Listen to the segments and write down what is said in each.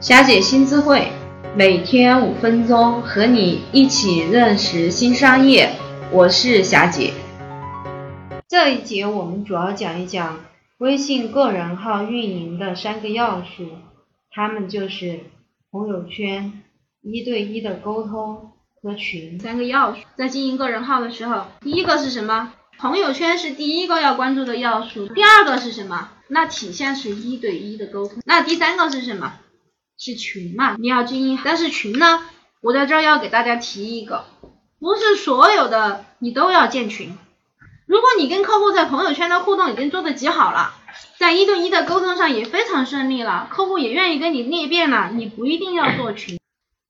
霞姐新智慧，每天五分钟，和你一起认识新商业。我是霞姐。这一节我们主要讲一讲微信个人号运营的三个要素，它们就是朋友圈、一对一的沟通和群三个要素。在经营个人号的时候，第一个是什么？朋友圈是第一个要关注的要素。第二个是什么？那体现是一对一的沟通。那第三个是什么？是群嘛？你要经营，但是群呢？我在这儿要给大家提一个，不是所有的你都要建群。如果你跟客户在朋友圈的互动已经做得极好了，在一对一的沟通上也非常顺利了，客户也愿意跟你裂变了，你不一定要做群。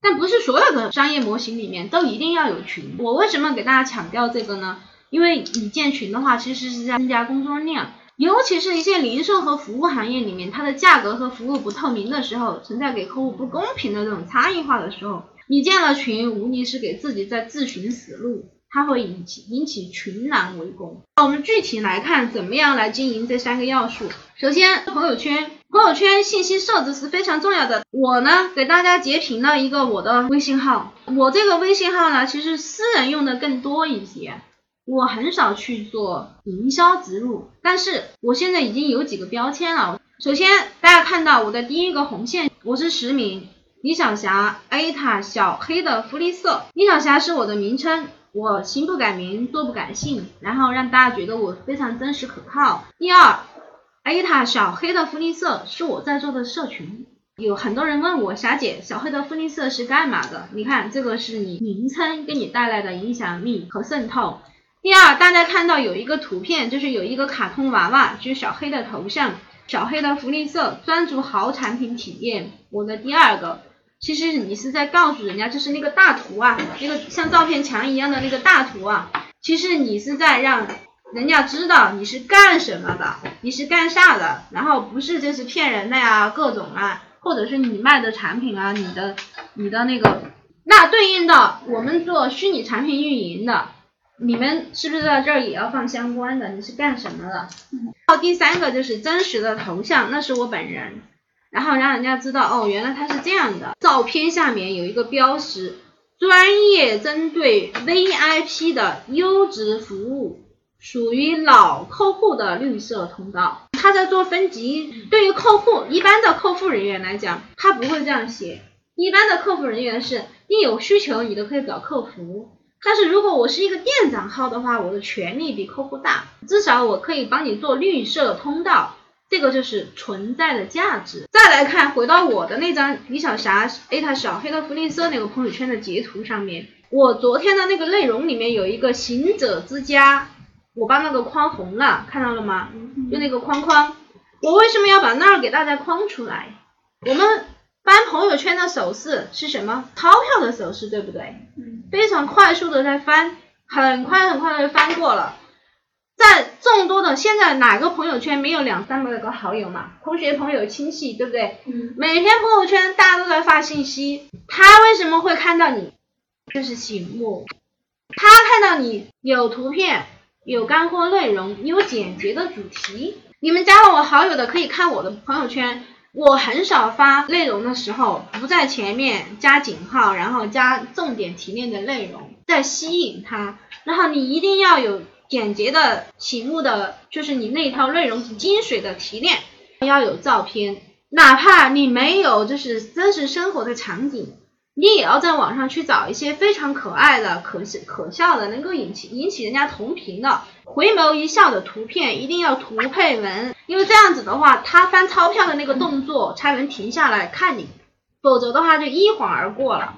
但不是所有的商业模型里面都一定要有群。我为什么给大家强调这个呢？因为你建群的话，其实是在增加工作量。尤其是一些零售和服务行业里面，它的价格和服务不透明的时候，存在给客户不公平的这种差异化的时候，你建了群，无疑是给自己在自寻死路，它会引起引起群狼围攻。那我们具体来看，怎么样来经营这三个要素。首先，朋友圈，朋友圈信息设置是非常重要的。我呢，给大家截屏了一个我的微信号，我这个微信号呢，其实私人用的更多一些。我很少去做营销植入，但是我现在已经有几个标签了。首先，大家看到我的第一个红线，我是实名李小霞，A 塔小黑的福利社，李小霞是我的名称，我行不改名，坐不改姓，然后让大家觉得我非常真实可靠。第二，，A 塔小黑的福利社是我在做的社群，有很多人问我霞姐，小黑的福利社是干嘛的？你看这个是你名称给你带来的影响力和渗透。第二，大家看到有一个图片，就是有一个卡通娃娃，就是小黑的头像，小黑的福利社专注好产品体验。我的第二个，其实你是在告诉人家，就是那个大图啊，那个像照片墙一样的那个大图啊，其实你是在让人家知道你是干什么的，你是干啥的，然后不是就是骗人的呀，各种啊，或者是你卖的产品啊，你的你的那个，那对应的我们做虚拟产品运营的。你们是不是在这儿也要放相关的？你是干什么的？好，第三个就是真实的头像，那是我本人，然后让人家知道哦，原来他是这样的。照片下面有一个标识，专业针对 VIP 的优质服务，属于老客户的绿色通道。他在做分级，对于客户一般的客服人员来讲，他不会这样写。一般的客服人员是，你有需求你都可以找客服。但是如果我是一个店长号的话，我的权力比客户大，至少我可以帮你做绿色通道，这个就是存在的价值。再来看，回到我的那张李小霞艾特小黑的福利社那个朋友圈的截图上面，我昨天的那个内容里面有一个行者之家，我把那个框红了，看到了吗？就那个框框，我为什么要把那儿给大家框出来？我们。翻朋友圈的手势是什么？钞票的手势，对不对？嗯。非常快速的在翻，很快很快的翻过了。在众多的现在哪个朋友圈没有两三百个好友嘛？同学、朋友、亲戚，对不对？嗯。每天朋友圈大家都在发信息，他为什么会看到你？就是醒目。他看到你有图片，有干货内容，有简洁的主题。你们加了我好友的可以看我的朋友圈。我很少发内容的时候，不在前面加井号，然后加重点提炼的内容，在吸引他。然后你一定要有简洁的、醒目的，就是你那套内容精髓的提炼，要有照片，哪怕你没有就是真实生活的场景。你也要在网上去找一些非常可爱的、可可笑的，能够引起引起人家同频的、回眸一笑的图片，一定要图配文，因为这样子的话，他翻钞票的那个动作才能停下来看你，否则的话就一晃而过了。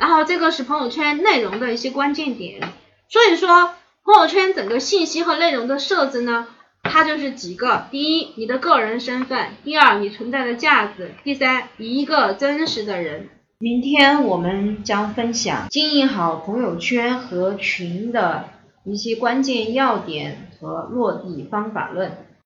然后这个是朋友圈内容的一些关键点，所以说朋友圈整个信息和内容的设置呢，它就是几个：第一，你的个人身份；第二，你存在的价值；第三，一个真实的人。明天我们将分享经营好朋友圈和群的一些关键要点和落地方法论。